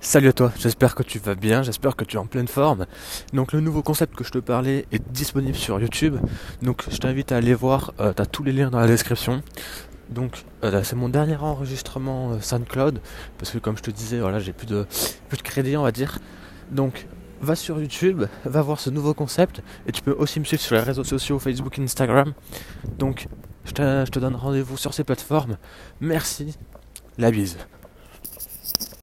Salut à toi, j'espère que tu vas bien, j'espère que tu es en pleine forme. Donc le nouveau concept que je te parlais est disponible sur YouTube. Donc je t'invite à aller voir, euh, tous les liens dans la description. Donc euh, c'est mon dernier enregistrement euh, SoundCloud parce que comme je te disais, voilà, j'ai plus de plus de crédit, on va dire. Donc va sur YouTube, va voir ce nouveau concept et tu peux aussi me suivre sur les réseaux sociaux Facebook, Instagram. Donc je te, je te donne rendez-vous sur ces plateformes. Merci. La bise.